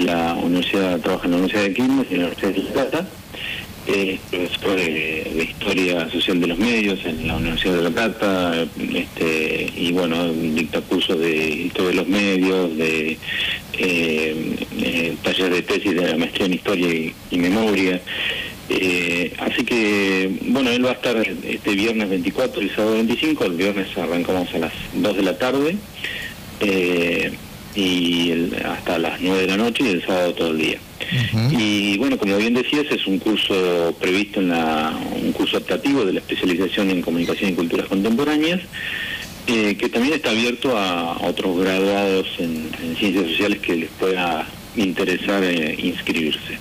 la universidad, trabaja en la Universidad de Quilmes en la Universidad de La Plata. Es profesor de, Historia Social de los Medios en la Universidad de La Plata este, y bueno, dicta cursos de Historia de los Medios, de eh, eh, de tesis de la maestría en Historia y, Memoria. Eh, así que, bueno, él va a estar este viernes 24 y sábado 25. El viernes arrancamos a las 2 de la tarde y hasta las 9 de la noche y el sábado todo el día. Y bueno, como bien decías, es un curso previsto en la, un curso optativo de la especialización en comunicación y culturas contemporáneas, eh, que también está abierto a, otros graduados en, ciencias sociales que les pueda interesar eh, inscribirse.